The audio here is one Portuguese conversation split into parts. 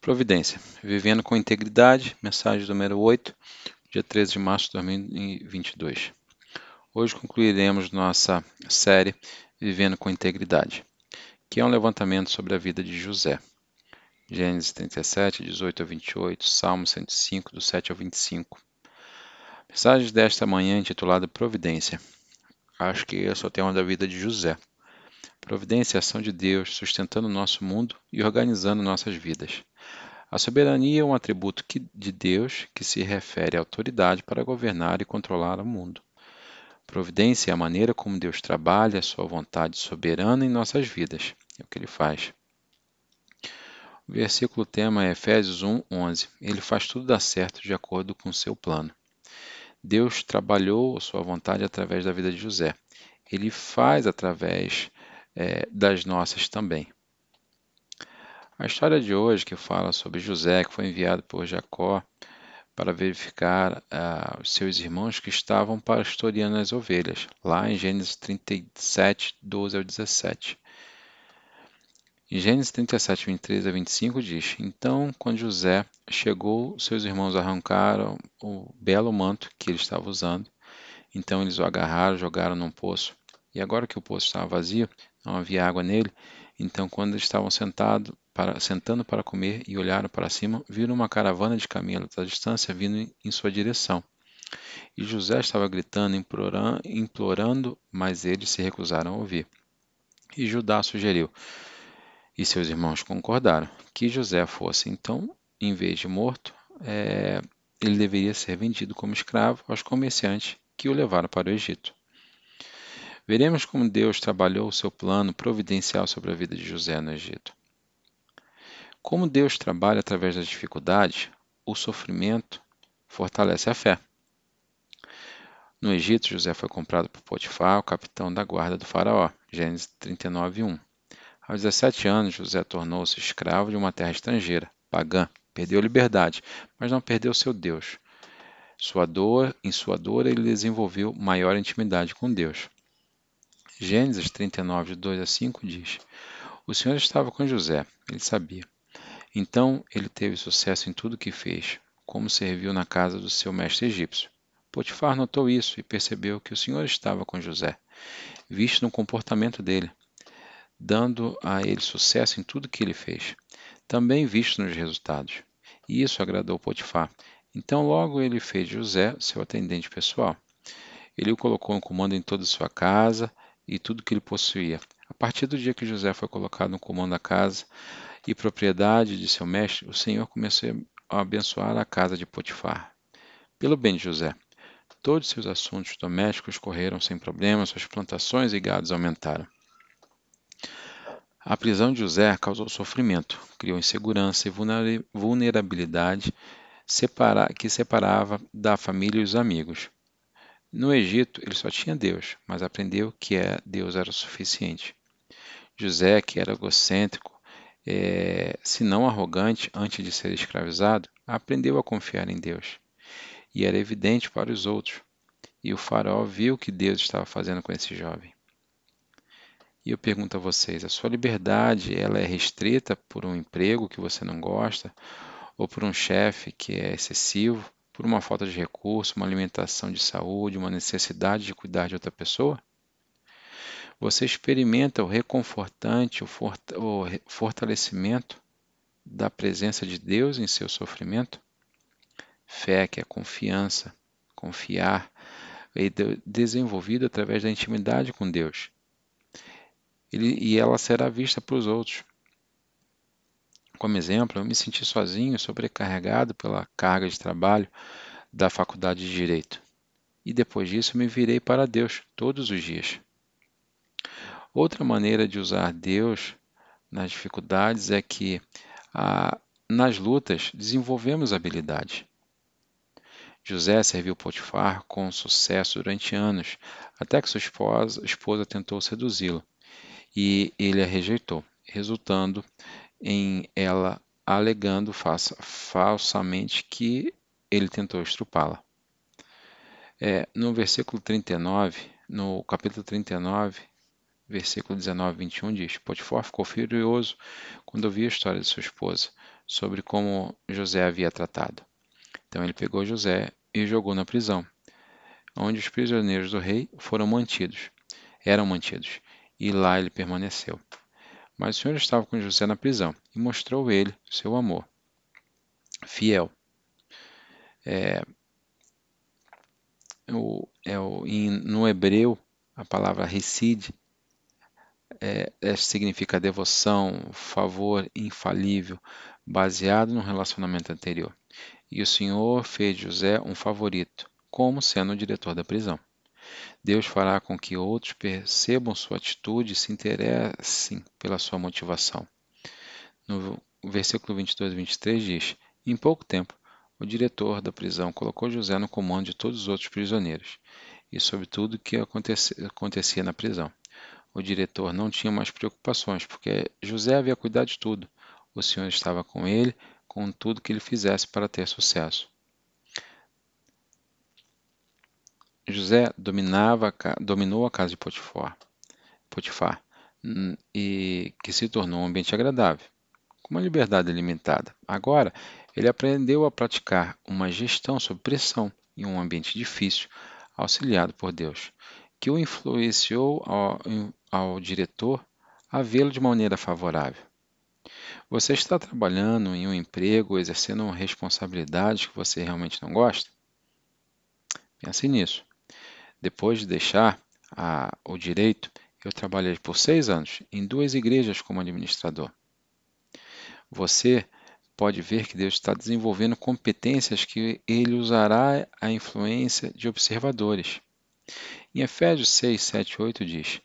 Providência. Vivendo com integridade, mensagem número 8, dia 13 de março de 2022. Hoje concluiremos nossa série Vivendo com Integridade, que é um levantamento sobre a vida de José. Gênesis 37, 18 a 28, Salmo 105, do 7 ao 25. Mensagem desta manhã intitulada Providência. Acho que esse é o tema da vida de José. Providência é a ação de Deus sustentando o nosso mundo e organizando nossas vidas. A soberania é um atributo de Deus que se refere à autoridade para governar e controlar o mundo. Providência é a maneira como Deus trabalha a sua vontade soberana em nossas vidas. É o que ele faz. O versículo tema é Efésios 1, 11. Ele faz tudo dar certo de acordo com o seu plano. Deus trabalhou a sua vontade através da vida de José. Ele faz através é, das nossas também. A história de hoje, que fala sobre José, que foi enviado por Jacó para verificar ah, os seus irmãos que estavam pastoreando as ovelhas, lá em Gênesis 37, 12 ao 17. Em Gênesis 37, 23 a 25 diz: Então, quando José chegou, seus irmãos arrancaram o belo manto que ele estava usando. Então eles o agarraram, jogaram num poço. E agora que o poço estava vazio, não havia água nele, então quando eles estavam sentados para, sentando para comer e olharam para cima, viram uma caravana de camelos à distância vindo em sua direção. E José estava gritando, implorando, implorando, mas eles se recusaram a ouvir. E Judá sugeriu, e seus irmãos concordaram, que José fosse então, em vez de morto, é, ele deveria ser vendido como escravo aos comerciantes que o levaram para o Egito. Veremos como Deus trabalhou o seu plano providencial sobre a vida de José no Egito. Como Deus trabalha através das dificuldades, o sofrimento fortalece a fé. No Egito, José foi comprado por Potifar, o capitão da guarda do faraó. Gênesis 39, 1. Aos 17 anos, José tornou-se escravo de uma terra estrangeira, pagã. Perdeu a liberdade, mas não perdeu seu Deus. Sua dor, em sua dor, ele desenvolveu maior intimidade com Deus. Gênesis 39, 2 a 5 diz: O Senhor estava com José, ele sabia. Então ele teve sucesso em tudo que fez, como serviu na casa do seu mestre egípcio. Potifar notou isso e percebeu que o Senhor estava com José, visto no comportamento dele, dando a ele sucesso em tudo que ele fez, também visto nos resultados. E isso agradou Potifar. Então logo ele fez José seu atendente pessoal. Ele o colocou no comando em toda a sua casa e tudo que ele possuía. A partir do dia que José foi colocado no comando da casa, e propriedade de seu mestre, o Senhor começou a abençoar a casa de Potifar. Pelo bem de José, todos seus assuntos domésticos correram sem problemas, suas plantações e gados aumentaram. A prisão de José causou sofrimento, criou insegurança e vulnerabilidade que separava da família e os amigos. No Egito, ele só tinha Deus, mas aprendeu que é, Deus era o suficiente. José, que era egocêntrico, é, se não arrogante antes de ser escravizado, aprendeu a confiar em Deus. E era evidente para os outros. E o faraó viu o que Deus estava fazendo com esse jovem. E eu pergunto a vocês, a sua liberdade ela é restrita por um emprego que você não gosta, ou por um chefe que é excessivo, por uma falta de recurso, uma alimentação de saúde, uma necessidade de cuidar de outra pessoa? Você experimenta o reconfortante, o fortalecimento da presença de Deus em seu sofrimento? Fé, que é confiança, confiar, é desenvolvida através da intimidade com Deus. Ele, e ela será vista para os outros. Como exemplo, eu me senti sozinho, sobrecarregado pela carga de trabalho da faculdade de Direito. E depois disso me virei para Deus todos os dias. Outra maneira de usar Deus nas dificuldades é que ah, nas lutas desenvolvemos habilidade. José serviu Potifar com sucesso durante anos, até que sua esposa, esposa tentou seduzi-lo e ele a rejeitou, resultando em ela alegando falsamente que ele tentou estrupá-la. É, no versículo 39, no capítulo 39, versículo 19 e 21 diz: Potifar ficou furioso quando ouviu a história de sua esposa, sobre como José havia tratado. Então ele pegou José e jogou na prisão, onde os prisioneiros do rei foram mantidos, eram mantidos, e lá ele permaneceu. Mas o Senhor estava com José na prisão e mostrou ele seu amor fiel. É, o, é o, em, no hebreu, a palavra reside é, é, significa devoção, favor infalível, baseado no relacionamento anterior. E o Senhor fez José um favorito, como sendo o diretor da prisão. Deus fará com que outros percebam sua atitude e se interessem pela sua motivação. No versículo 22 e 23 diz: Em pouco tempo, o diretor da prisão colocou José no comando de todos os outros prisioneiros e sobre tudo o que acontecia na prisão. O diretor não tinha mais preocupações, porque José havia cuidado de tudo. O Senhor estava com ele, com tudo que ele fizesse para ter sucesso. José dominava, dominou a casa de Potifar, Potifar hum, e que se tornou um ambiente agradável, com uma liberdade limitada. Agora, ele aprendeu a praticar uma gestão sob pressão em um ambiente difícil, auxiliado por Deus, que o influenciou ao, ao diretor a vê-lo de maneira favorável. Você está trabalhando em um emprego, exercendo uma responsabilidade que você realmente não gosta? Pense nisso. Depois de deixar a, o direito, eu trabalhei por seis anos em duas igrejas como administrador. Você pode ver que Deus está desenvolvendo competências que ele usará a influência de observadores. Em Efésios 6, 7 e 8 diz: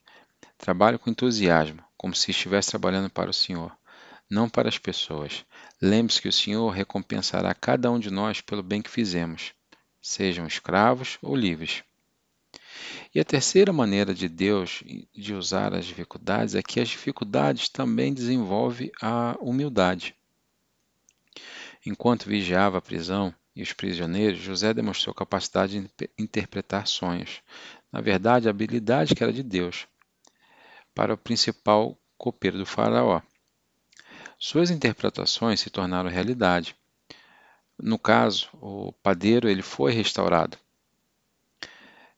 Trabalhe com entusiasmo, como se estivesse trabalhando para o Senhor, não para as pessoas. Lembre-se que o Senhor recompensará cada um de nós pelo bem que fizemos, sejam escravos ou livres. E a terceira maneira de Deus de usar as dificuldades é que as dificuldades também desenvolvem a humildade. Enquanto vigiava a prisão e os prisioneiros, José demonstrou capacidade de interpretar sonhos. Na verdade, a habilidade que era de Deus para o principal copeiro do faraó. Suas interpretações se tornaram realidade. No caso, o padeiro ele foi restaurado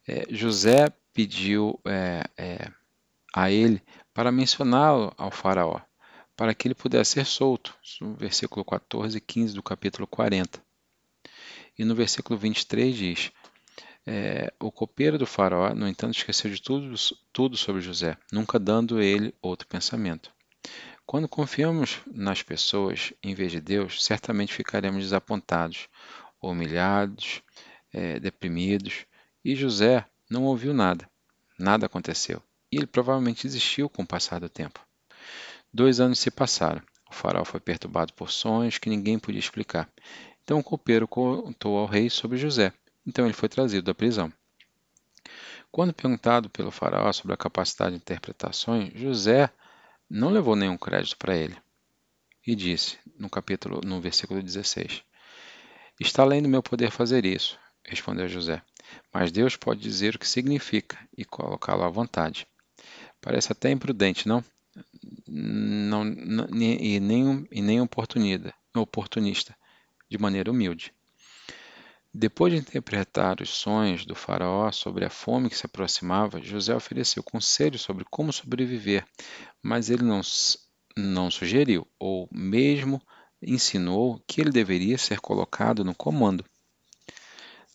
é, José pediu é, é, a ele para mencioná-lo ao faraó, para que ele pudesse ser solto, no versículo 14 e 15 do capítulo 40. E no versículo 23 diz, é, o copeiro do faraó, no entanto, esqueceu de tudo, tudo sobre José, nunca dando ele outro pensamento. Quando confiamos nas pessoas em vez de Deus, certamente ficaremos desapontados, humilhados, é, deprimidos, e José não ouviu nada. Nada aconteceu. E ele provavelmente desistiu com o passar do tempo. Dois anos se passaram. O faraó foi perturbado por sonhos que ninguém podia explicar. Então o copeiro contou ao rei sobre José. Então ele foi trazido da prisão. Quando perguntado pelo faraó sobre a capacidade de interpretações, José não levou nenhum crédito para ele. E disse, no capítulo, no versículo 16: Está além do meu poder fazer isso, respondeu José mas Deus pode dizer o que significa e colocá-lo à vontade. Parece até imprudente, não? não, não e nem, e nem oportunista, de maneira humilde. Depois de interpretar os sonhos do faraó sobre a fome que se aproximava, José ofereceu conselhos sobre como sobreviver, mas ele não, não sugeriu, ou mesmo ensinou que ele deveria ser colocado no comando.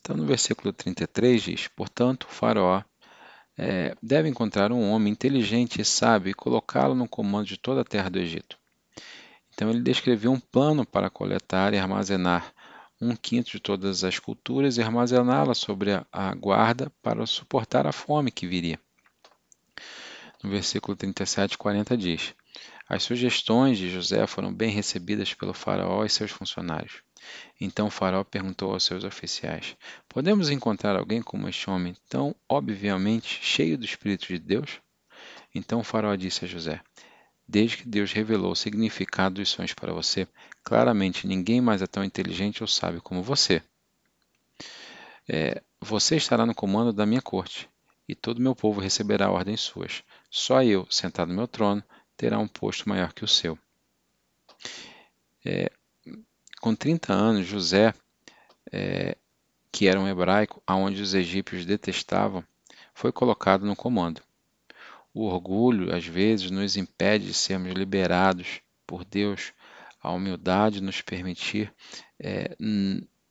Então, no versículo 33 diz: Portanto, o Faraó é, deve encontrar um homem inteligente e sábio e colocá-lo no comando de toda a terra do Egito. Então, ele descreveu um plano para coletar e armazenar um quinto de todas as culturas e armazená-las sobre a, guarda para suportar a fome que viria. No versículo 37 e 40 diz: As sugestões de José foram bem recebidas pelo Faraó e seus funcionários. Então o faraó perguntou aos seus oficiais: Podemos encontrar alguém como este homem, tão obviamente cheio do Espírito de Deus? Então o faraó disse a José: Desde que Deus revelou o significado dos sonhos para você, claramente ninguém mais é tão inteligente ou sábio como você. É, você estará no comando da minha corte, e todo meu povo receberá ordens suas. Só eu, sentado no meu trono, terá um posto maior que o seu. É, com 30 anos, José, é, que era um hebraico, aonde os egípcios detestavam, foi colocado no comando. O orgulho, às vezes, nos impede de sermos liberados por Deus. A humildade nos permitir é,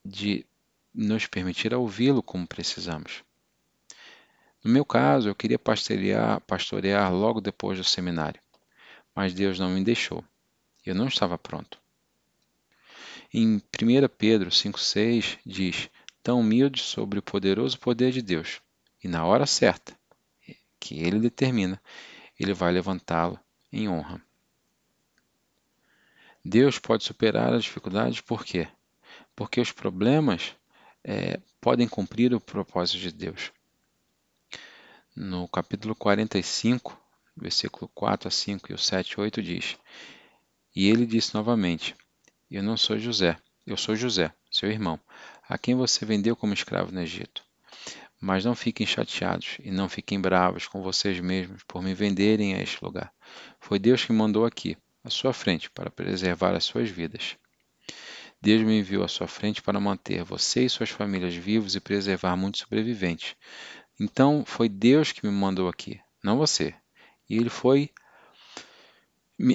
de nos permitir ouvi-lo como precisamos. No meu caso, eu queria pastorear, pastorear logo depois do seminário, mas Deus não me deixou. Eu não estava pronto. Em 1 Pedro 5,6 diz: Tão humilde sobre o poderoso poder de Deus, e na hora certa, que ele determina, ele vai levantá-lo em honra. Deus pode superar as dificuldades por quê? Porque os problemas é, podem cumprir o propósito de Deus. No capítulo 45, versículo 4 a 5 e o 7 e 8 diz: E ele disse novamente: Eu não sou José, eu sou José, seu irmão, a quem você vendeu como escravo no Egito. Mas não fiquem chateados e não fiquem bravos com vocês mesmos por me venderem a este lugar. Foi Deus que mandou aqui, à sua frente, para preservar as suas vidas. Deus me enviou à sua frente para manter você e suas famílias vivos e preservar muitos sobreviventes. Então foi Deus que me mandou aqui, não você. E ele foi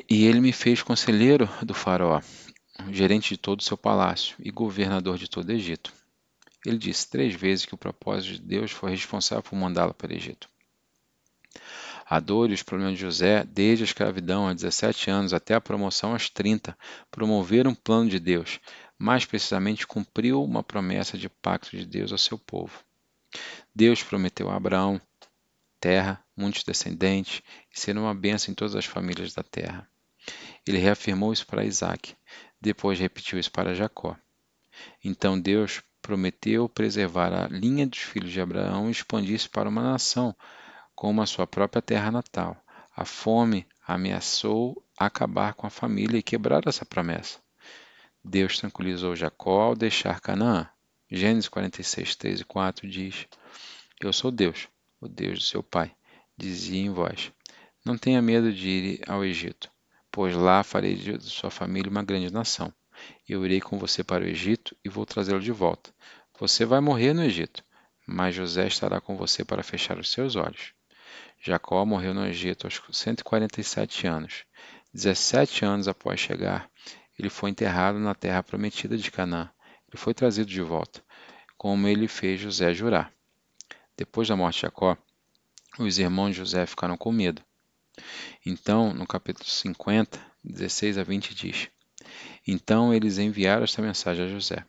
e ele me fez conselheiro do faraó, gerente de todo o seu palácio e governador de todo o Egito. Ele disse três vezes que o propósito de Deus foi responsável por mandá-lo para o Egito. A dor e os problemas de José, desde a escravidão a 17 anos até a promoção aos 30, promoveram um plano de Deus, mais precisamente cumpriu uma promessa de pacto de Deus ao seu povo. Deus prometeu a Abraão terra, muitos descendentes e ser uma bênção em todas as famílias da terra. Ele reafirmou isso para Isaac, depois repetiu isso para Jacó. Então Deus prometeu preservar a linha dos filhos de Abraão e expandir-se para uma nação, como a sua própria terra natal. A fome ameaçou acabar com a família e quebrar essa promessa. Deus tranquilizou Jacó ao deixar Canaã. Gênesis 46, 3 e 4 diz: Eu sou Deus, o Deus do seu pai. Dizia em voz: Não tenha medo de ir ao Egito, pois lá farei de sua família uma grande nação. Eu irei com você para o Egito e vou trazê-lo de volta. Você vai morrer no Egito, mas José estará com você para fechar os seus olhos. Jacó morreu no Egito aos 147 anos. 17 anos após chegar, ele foi enterrado na terra prometida de Canaã. Ele foi trazido de volta, como ele fez José jurar. Depois da morte de Jacó, os irmãos de José ficaram com medo. Então, no capítulo 50, 16 a 20 diz: Então eles enviaram esta mensagem a José: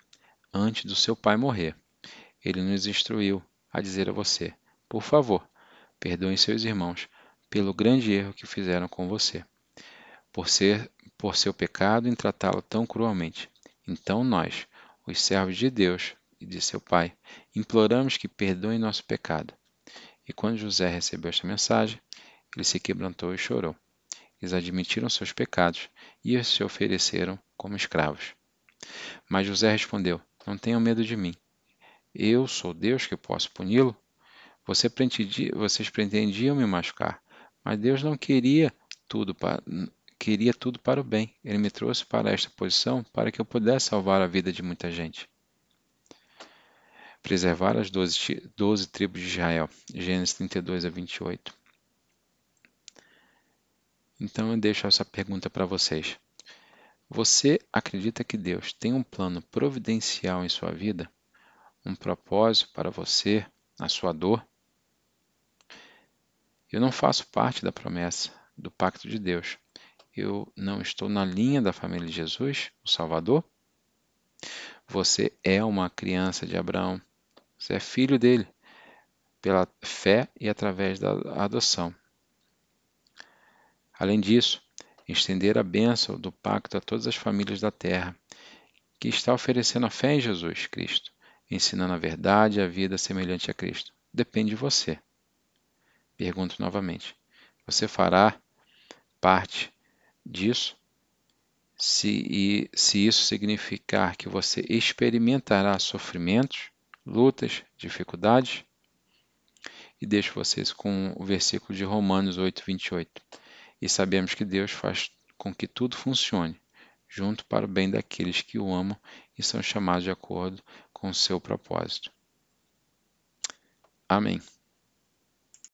antes do seu pai morrer. Ele nos instruiu a dizer a você: Por favor, perdoem seus irmãos pelo grande erro que fizeram com você, por ser por seu pecado em tratá-lo tão cruelmente. Então nós, os servos de Deus e de seu pai, imploramos que perdoem nosso pecado. E quando José recebeu esta mensagem, ele se quebrantou e chorou. Eles admitiram seus pecados e se ofereceram como escravos. Mas José respondeu: não tenham medo de mim. Eu sou Deus que posso puni-lo? Vocês pretendiam me machucar, mas Deus não queria tudo para, queria tudo para o bem. Ele me trouxe para esta posição para que eu pudesse salvar a vida de muita gente. Preservar as doze, doze tribos de Israel. Gênesis 32 a 28. Então eu deixo essa pergunta para vocês. Você acredita que Deus tem um plano providencial em sua vida? Um propósito para você, na sua dor? Eu não faço parte da promessa, do pacto de Deus. Eu não estou na linha da família de Jesus, o Salvador? Você é uma criança de Abraão. Você é filho dele, pela fé e através da adoção. Além disso, estender a bênção do pacto a todas as famílias da terra, que está oferecendo a fé em Jesus Cristo, ensinando a verdade e a vida semelhante a Cristo. Depende de você. Pergunto novamente: você fará parte disso? Se, e, se isso significar que você experimentará sofrimentos, lutas, dificuldades? e deixo vocês com o versículo de Romanos 8, 28. E sabemos que Deus faz com que tudo funcione junto para o bem daqueles que o amam e são chamados de acordo com o seu propósito. Amém.